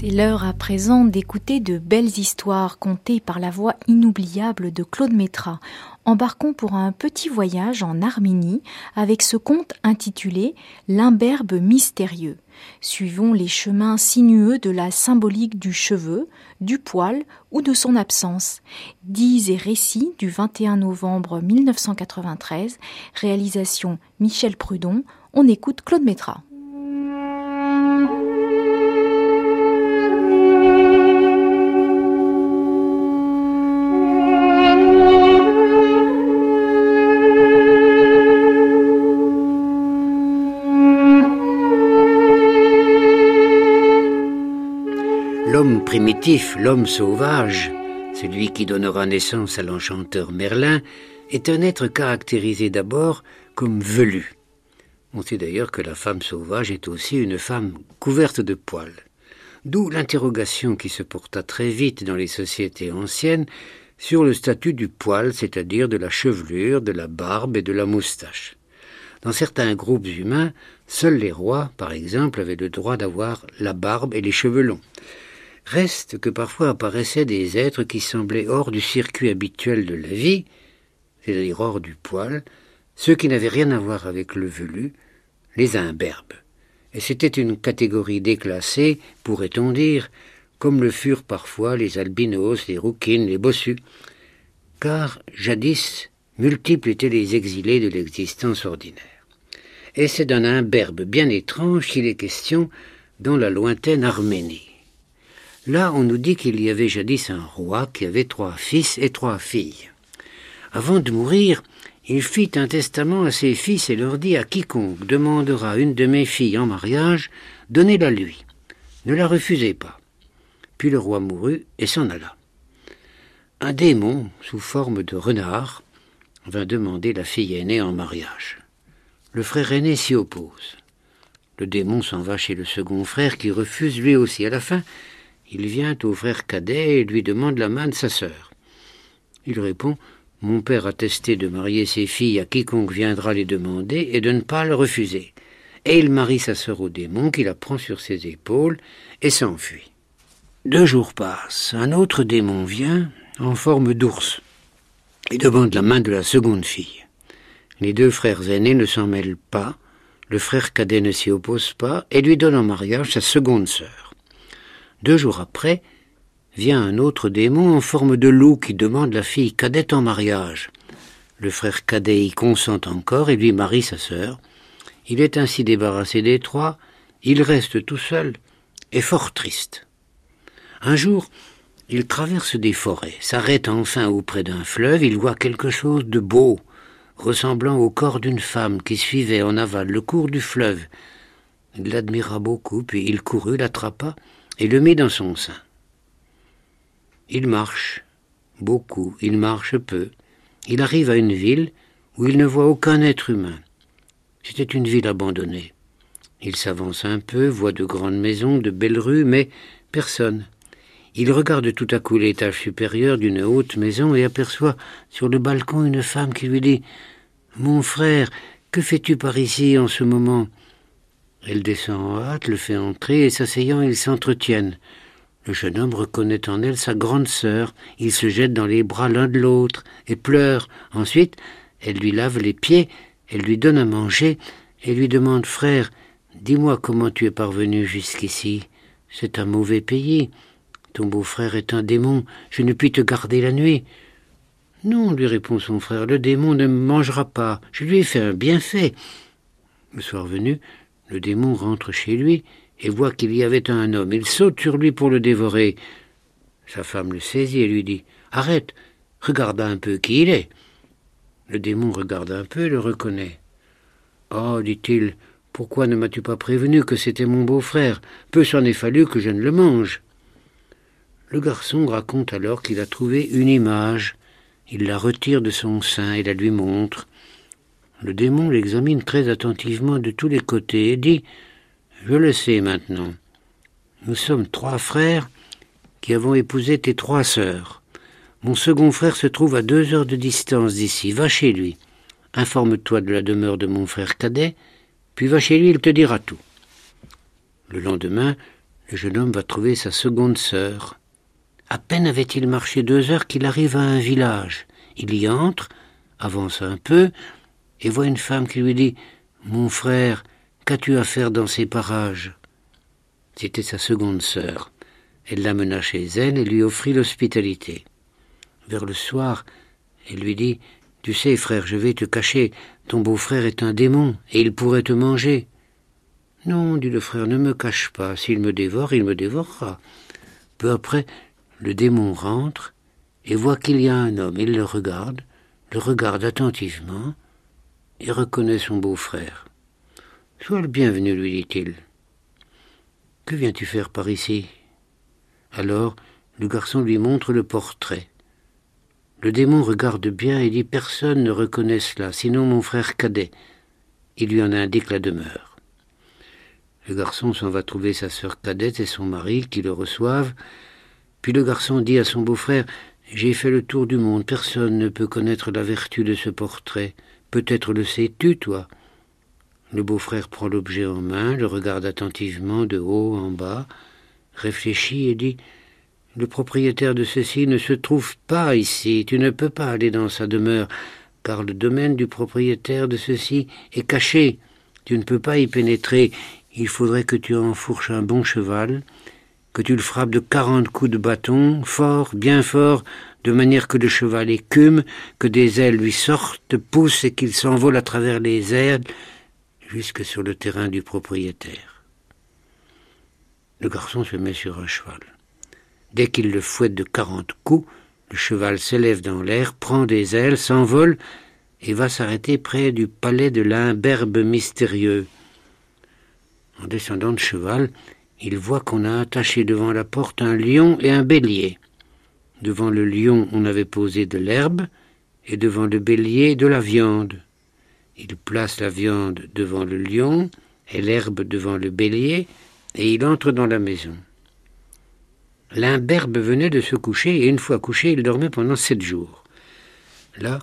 C'est l'heure à présent d'écouter de belles histoires contées par la voix inoubliable de Claude Métra. Embarquons pour un petit voyage en Arménie avec ce conte intitulé L'imberbe mystérieux. Suivons les chemins sinueux de la symbolique du cheveu, du poil ou de son absence. Dix et récits du 21 novembre 1993, réalisation Michel Prudon. On écoute Claude Métra. L'homme sauvage, celui qui donnera naissance à l'enchanteur Merlin, est un être caractérisé d'abord comme velu. On sait d'ailleurs que la femme sauvage est aussi une femme couverte de poils. D'où l'interrogation qui se porta très vite dans les sociétés anciennes sur le statut du poil, c'est-à-dire de la chevelure, de la barbe et de la moustache. Dans certains groupes humains, seuls les rois, par exemple, avaient le droit d'avoir la barbe et les cheveux longs. Reste que parfois apparaissaient des êtres qui semblaient hors du circuit habituel de la vie, c'est-à-dire hors du poil, ceux qui n'avaient rien à voir avec le velu, les imberbes. Et c'était une catégorie déclassée, pourrait-on dire, comme le furent parfois les albinos, les rouquines, les bossus, car jadis multiples étaient les exilés de l'existence ordinaire. Et c'est d'un imberbe bien étrange qu'il est question dans la lointaine Arménie. Là, on nous dit qu'il y avait jadis un roi qui avait trois fils et trois filles. Avant de mourir, il fit un testament à ses fils et leur dit à quiconque demandera une de mes filles en mariage, donnez-la lui. Ne la refusez pas. Puis le roi mourut et s'en alla. Un démon, sous forme de renard, vint demander la fille aînée en mariage. Le frère aîné s'y oppose. Le démon s'en va chez le second frère qui refuse lui aussi. À la fin, il vient au frère cadet et lui demande la main de sa sœur. Il répond Mon père a testé de marier ses filles à quiconque viendra les demander et de ne pas le refuser. Et il marie sa sœur au démon qui la prend sur ses épaules et s'enfuit. Deux jours passent. Un autre démon vient en forme d'ours et demande la main de la seconde fille. Les deux frères aînés ne s'en mêlent pas, le frère cadet ne s'y oppose pas et lui donne en mariage sa seconde sœur. Deux jours après, vient un autre démon en forme de loup qui demande la fille cadette en mariage. Le frère cadet y consent encore et lui marie sa sœur. Il est ainsi débarrassé des trois, il reste tout seul et fort triste. Un jour, il traverse des forêts, s'arrête enfin auprès d'un fleuve, il voit quelque chose de beau, ressemblant au corps d'une femme qui suivait en aval le cours du fleuve. Il l'admira beaucoup, puis il courut, l'attrapa, et le met dans son sein. Il marche beaucoup, il marche peu. Il arrive à une ville où il ne voit aucun être humain. C'était une ville abandonnée. Il s'avance un peu, voit de grandes maisons, de belles rues, mais personne. Il regarde tout à coup l'étage supérieur d'une haute maison et aperçoit sur le balcon une femme qui lui dit Mon frère, que fais-tu par ici en ce moment? Elle descend en hâte, le fait entrer, et s'asseyant, ils s'entretiennent. Le jeune homme reconnaît en elle sa grande sœur. Ils se jettent dans les bras l'un de l'autre et pleurent. Ensuite, elle lui lave les pieds, elle lui donne à manger et lui demande Frère, dis-moi comment tu es parvenu jusqu'ici. C'est un mauvais pays. Ton beau-frère est un démon. Je ne puis te garder la nuit. Non, lui répond son frère, le démon ne me mangera pas. Je lui ai fait un bienfait. Le soir venu, le démon rentre chez lui, et voit qu'il y avait un homme. Il saute sur lui pour le dévorer. Sa femme le saisit et lui dit Arrête, regarde un peu qui il est. Le démon regarde un peu et le reconnaît. Oh, dit-il, pourquoi ne m'as-tu pas prévenu que c'était mon beau-frère? Peu s'en est fallu que je ne le mange. Le garçon raconte alors qu'il a trouvé une image. Il la retire de son sein et la lui montre. Le démon l'examine très attentivement de tous les côtés et dit Je le sais maintenant. Nous sommes trois frères qui avons épousé tes trois sœurs. Mon second frère se trouve à deux heures de distance d'ici. Va chez lui. Informe-toi de la demeure de mon frère cadet, puis va chez lui, il te dira tout. Le lendemain, le jeune homme va trouver sa seconde sœur. À peine avait-il marché deux heures qu'il arrive à un village. Il y entre, avance un peu, et voit une femme qui lui dit Mon frère, qu'as-tu à faire dans ces parages? C'était sa seconde sœur. Elle l'amena chez elle et lui offrit l'hospitalité. Vers le soir, elle lui dit Tu sais, frère, je vais te cacher. Ton beau-frère est un démon, et il pourrait te manger. Non, dit le frère, ne me cache pas. S'il me dévore, il me dévorera. Peu après, le démon rentre et voit qu'il y a un homme. Il le regarde, le regarde attentivement, et reconnaît son beau-frère. Sois le bienvenu, lui dit-il. Que viens-tu faire par ici? Alors, le garçon lui montre le portrait. Le démon regarde bien et dit Personne ne reconnaît cela, sinon mon frère cadet. Il lui en indique la demeure. Le garçon s'en va trouver sa sœur cadette et son mari qui le reçoivent. Puis le garçon dit à son beau-frère J'ai fait le tour du monde, personne ne peut connaître la vertu de ce portrait. Peut-être le sais-tu, toi Le beau-frère prend l'objet en main, le regarde attentivement de haut en bas, réfléchit et dit Le propriétaire de ceci ne se trouve pas ici, tu ne peux pas aller dans sa demeure, car le domaine du propriétaire de ceci est caché. Tu ne peux pas y pénétrer. Il faudrait que tu enfourches un bon cheval, que tu le frappes de quarante coups de bâton, fort, bien fort, de manière que le cheval écume, que des ailes lui sortent, poussent et qu'il s'envole à travers les airs jusque sur le terrain du propriétaire. Le garçon se met sur un cheval. Dès qu'il le fouette de quarante coups, le cheval s'élève dans l'air, prend des ailes, s'envole et va s'arrêter près du palais de l'imberbe mystérieux. En descendant de cheval, il voit qu'on a attaché devant la porte un lion et un bélier. Devant le lion, on avait posé de l'herbe, et devant le bélier, de la viande. Il place la viande devant le lion, et l'herbe devant le bélier, et il entre dans la maison. L'imberbe venait de se coucher, et une fois couché, il dormait pendant sept jours. Là,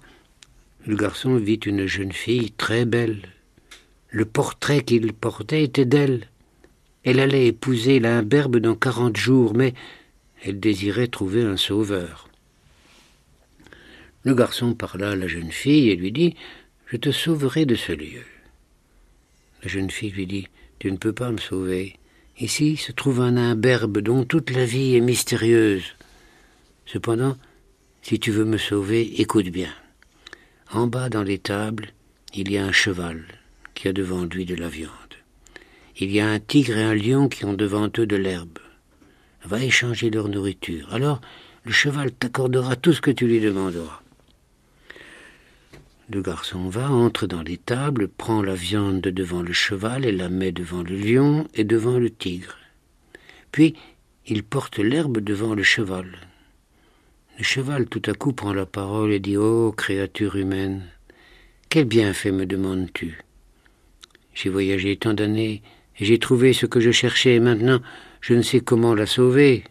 le garçon vit une jeune fille très belle. Le portrait qu'il portait était d'elle. Elle allait épouser l'imberbe dans quarante jours, mais elle désirait trouver un sauveur. Le garçon parla à la jeune fille et lui dit Je te sauverai de ce lieu. La jeune fille lui dit Tu ne peux pas me sauver. Ici se trouve un imberbe dont toute la vie est mystérieuse. Cependant, si tu veux me sauver, écoute bien. En bas dans l'étable, il y a un cheval qui a devant lui de la viande. Il y a un tigre et un lion qui ont devant eux de l'herbe va échanger leur nourriture. Alors le cheval t'accordera tout ce que tu lui demanderas. Le garçon va, entre dans l'étable, prend la viande devant le cheval et la met devant le lion et devant le tigre. Puis il porte l'herbe devant le cheval. Le cheval tout à coup prend la parole et dit Ô créature humaine, quel bienfait me demandes-tu? J'ai voyagé tant d'années et j'ai trouvé ce que je cherchais et maintenant je ne sais comment la sauver.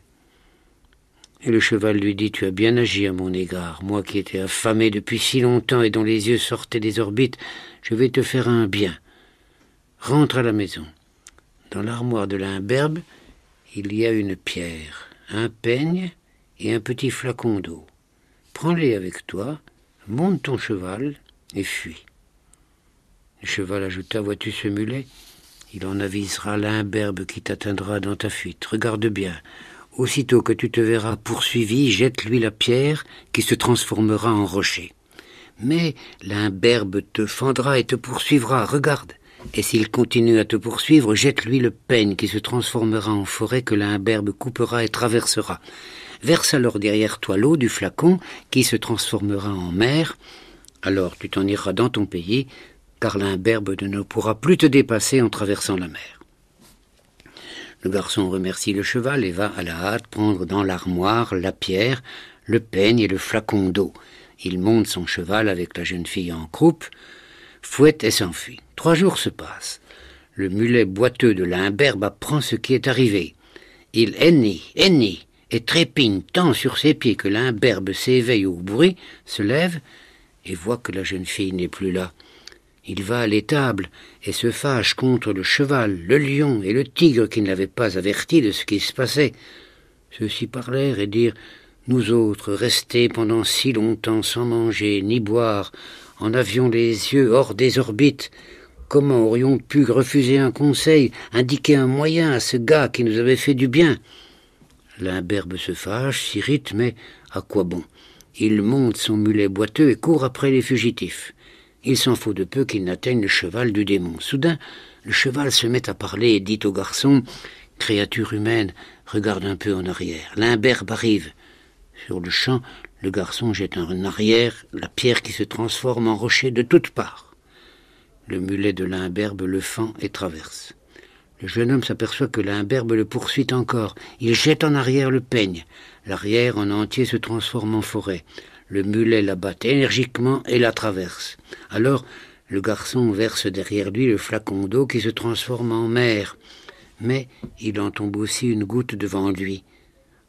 Et le cheval lui dit Tu as bien agi à mon égard, moi qui étais affamé depuis si longtemps et dont les yeux sortaient des orbites, je vais te faire un bien. Rentre à la maison. Dans l'armoire de l'imberbe, il y a une pierre, un peigne et un petit flacon d'eau. Prends-les avec toi, monte ton cheval et fuis. Le cheval ajouta Vois-tu ce mulet? Il en avisera l'imberbe qui t'atteindra dans ta fuite. Regarde bien. Aussitôt que tu te verras poursuivi, jette-lui la pierre qui se transformera en rocher. Mais l'imberbe te fendra et te poursuivra. Regarde, Et s'il continue à te poursuivre, jette-lui le peigne qui se transformera en forêt que l'imberbe coupera et traversera. Verse alors derrière toi l'eau du flacon qui se transformera en mer. Alors tu t'en iras dans ton pays, car l'imberbe ne pourra plus te dépasser en traversant la mer. Le garçon remercie le cheval et va à la hâte prendre dans l'armoire la pierre, le peigne et le flacon d'eau. Il monte son cheval avec la jeune fille en croupe, fouette et s'enfuit. Trois jours se passent. Le mulet boiteux de l'imberbe apprend ce qui est arrivé. Il hennit, hennit, et trépigne tant sur ses pieds que l'imberbe s'éveille au bruit, se lève et voit que la jeune fille n'est plus là. Il va à l'étable et se fâche contre le cheval, le lion et le tigre qui ne l'avaient pas averti de ce qui se passait. Ceux-ci parlèrent et dirent Nous autres, restés pendant si longtemps sans manger ni boire, en avions les yeux hors des orbites. Comment aurions pu refuser un conseil, indiquer un moyen à ce gars qui nous avait fait du bien? L'imberbe se fâche, s'irrite, mais à quoi bon? Il monte son mulet boiteux et court après les fugitifs. Il s'en faut de peu qu'il n'atteigne le cheval du démon. Soudain, le cheval se met à parler et dit au garçon Créature humaine, regarde un peu en arrière. L'imberbe arrive. Sur le champ, le garçon jette en arrière la pierre qui se transforme en rocher de toutes parts. Le mulet de l'imberbe le fend et traverse. Le jeune homme s'aperçoit que l'imberbe le poursuit encore. Il jette en arrière le peigne. L'arrière en entier se transforme en forêt. Le mulet la bat énergiquement et la traverse. Alors, le garçon verse derrière lui le flacon d'eau qui se transforme en mer. Mais il en tombe aussi une goutte devant lui.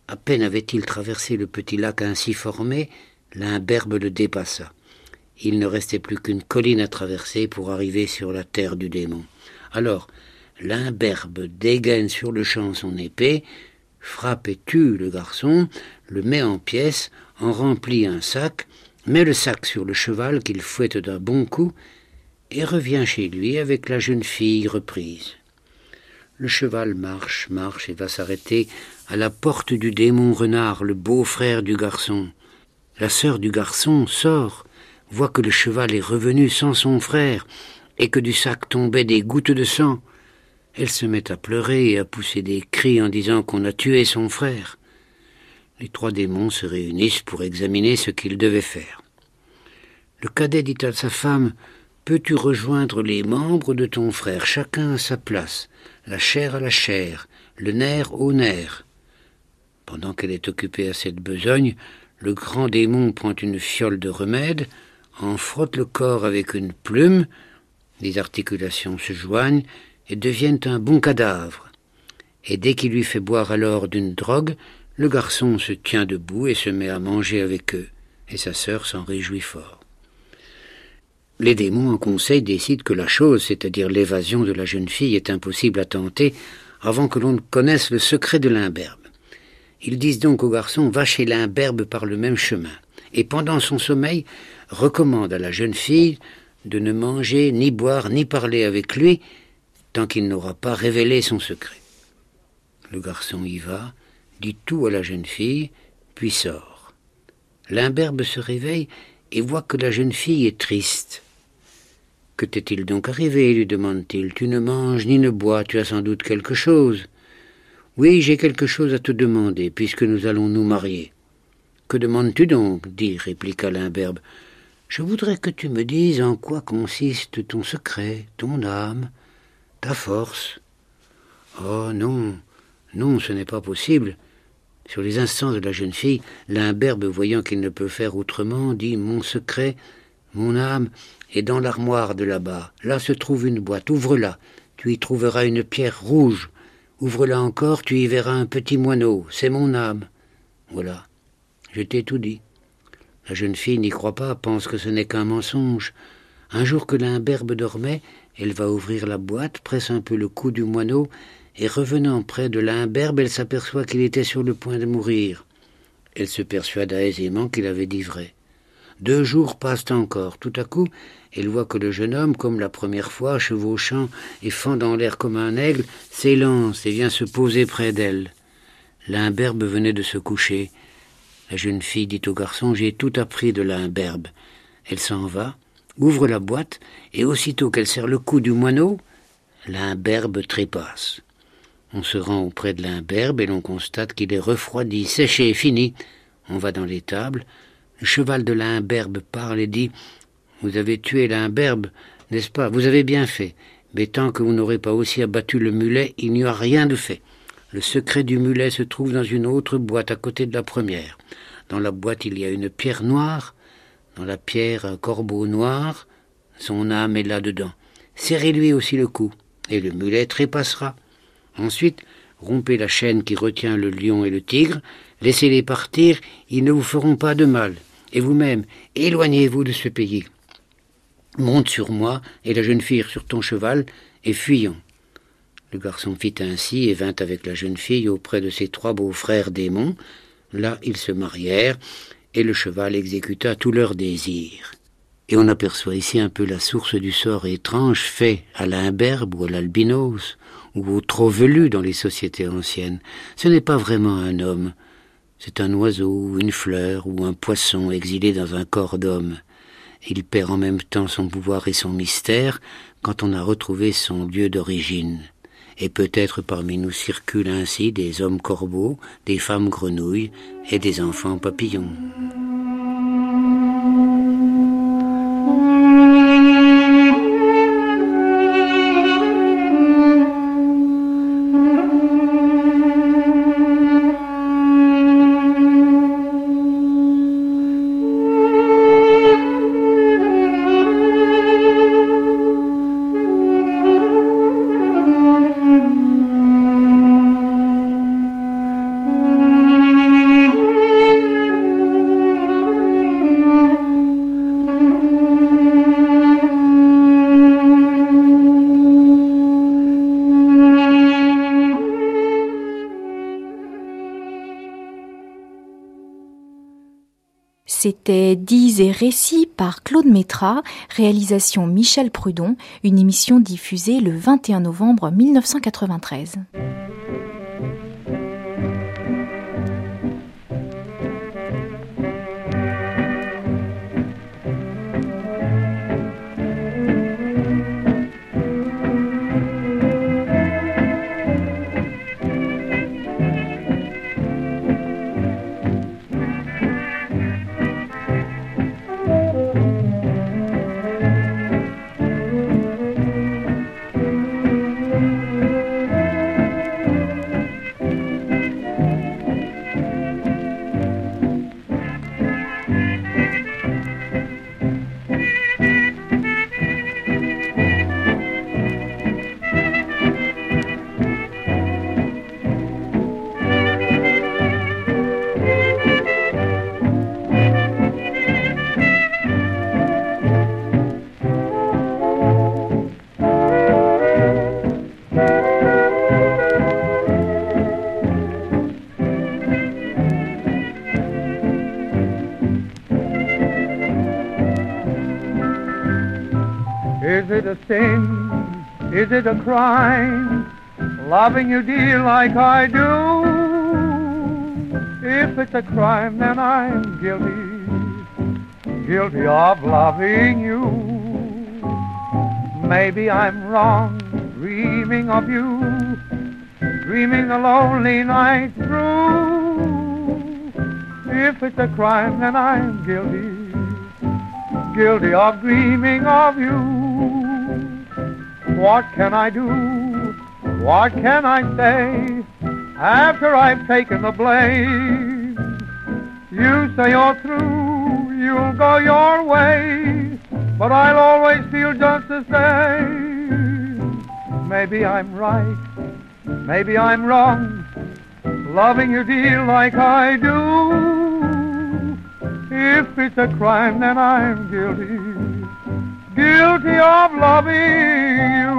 À peine avait-il traversé le petit lac ainsi formé, l'imberbe le dépassa. Il ne restait plus qu'une colline à traverser pour arriver sur la terre du démon. Alors, l'imberbe dégaine sur le champ son épée, frappe et tue le garçon, le met en pièces, en remplit un sac, met le sac sur le cheval qu'il fouette d'un bon coup, et revient chez lui avec la jeune fille reprise. Le cheval marche, marche et va s'arrêter à la porte du démon renard, le beau-frère du garçon. La sœur du garçon sort, voit que le cheval est revenu sans son frère, et que du sac tombaient des gouttes de sang. Elle se met à pleurer et à pousser des cris en disant qu'on a tué son frère. Les trois démons se réunissent pour examiner ce qu'ils devaient faire. Le cadet dit à sa femme Peux-tu rejoindre les membres de ton frère, chacun à sa place, la chair à la chair, le nerf au nerf? Pendant qu'elle est occupée à cette besogne, le grand démon prend une fiole de remède, en frotte le corps avec une plume, les articulations se joignent et deviennent un bon cadavre. Et dès qu'il lui fait boire alors d'une drogue, le garçon se tient debout et se met à manger avec eux, et sa sœur s'en réjouit fort. Les démons en conseil décident que la chose, c'est-à-dire l'évasion de la jeune fille, est impossible à tenter avant que l'on ne connaisse le secret de l'imberbe. Ils disent donc au garçon Va chez l'imberbe par le même chemin, et pendant son sommeil recommandent à la jeune fille de ne manger, ni boire, ni parler avec lui, tant qu'il n'aura pas révélé son secret. Le garçon y va, dit tout à la jeune fille, puis sort. L'imberbe se réveille et voit que la jeune fille est triste. Que t'est-il donc arrivé lui demande-t-il. Tu ne manges ni ne bois, tu as sans doute quelque chose. Oui, j'ai quelque chose à te demander, puisque nous allons nous marier. Que demandes-tu donc dit, répliqua l'imberbe. Je voudrais que tu me dises en quoi consiste ton secret, ton âme, ta force. Oh non, non, ce n'est pas possible. Sur les instants de la jeune fille, l'imberbe, voyant qu'il ne peut faire autrement, dit Mon secret, mon âme, est dans l'armoire de là-bas. Là se trouve une boîte, ouvre-la. Tu y trouveras une pierre rouge. Ouvre-la encore, tu y verras un petit moineau. C'est mon âme. Voilà. Je t'ai tout dit. La jeune fille n'y croit pas, pense que ce n'est qu'un mensonge. Un jour que l'imberbe dormait, elle va ouvrir la boîte, presse un peu le cou du moineau, et revenant près de l'imberbe, elle s'aperçoit qu'il était sur le point de mourir. Elle se persuada aisément qu'il avait dit vrai. Deux jours passent encore. Tout à coup, elle voit que le jeune homme, comme la première fois, chevauchant et fendant l'air comme un aigle, s'élance et vient se poser près d'elle. L'imberbe venait de se coucher. La jeune fille dit au garçon J'ai tout appris de l'imberbe. Elle s'en va, ouvre la boîte, et aussitôt qu'elle serre le cou du moineau, l'imberbe trépasse. On se rend auprès de l'imberbe et l'on constate qu'il est refroidi, séché, fini. On va dans l'étable. Le cheval de l'imberbe parle et dit Vous avez tué l'imberbe, n'est-ce pas? Vous avez bien fait. Mais tant que vous n'aurez pas aussi abattu le mulet, il n'y a rien de fait. Le secret du mulet se trouve dans une autre boîte à côté de la première. Dans la boîte, il y a une pierre noire, dans la pierre un corbeau noir, son âme est là-dedans. Serrez-lui aussi le cou, et le mulet trépassera. Ensuite, rompez la chaîne qui retient le lion et le tigre, laissez-les partir, ils ne vous feront pas de mal. Et vous-même, éloignez-vous de ce pays. Monte sur moi et la jeune fille sur ton cheval, et fuyons. Le garçon fit ainsi et vint avec la jeune fille auprès de ses trois beaux-frères démons. Là ils se marièrent, et le cheval exécuta tous leurs désirs. Et on aperçoit ici un peu la source du sort étrange fait à l'imberbe ou à l'albinos, ou trop velu dans les sociétés anciennes. Ce n'est pas vraiment un homme, c'est un oiseau, une fleur, ou un poisson exilé dans un corps d'homme. Il perd en même temps son pouvoir et son mystère quand on a retrouvé son lieu d'origine. Et peut-être parmi nous circulent ainsi des hommes corbeaux, des femmes grenouilles et des enfants papillons. C'était Dise et récits par Claude Métra, réalisation Michel Prudon, une émission diffusée le 21 novembre 1993. It a crime? Loving you, dear, like I do. If it's a crime, then I'm guilty, guilty of loving you. Maybe I'm wrong, dreaming of you, dreaming the lonely night through. If it's a crime, then I'm guilty, guilty of dreaming of you. What can I do? What can I say after I've taken the blame? You say you're through, you'll go your way, but I'll always feel just the same. Maybe I'm right, maybe I'm wrong, loving you, dear, like I do. If it's a crime, then I'm guilty, guilty of loving you.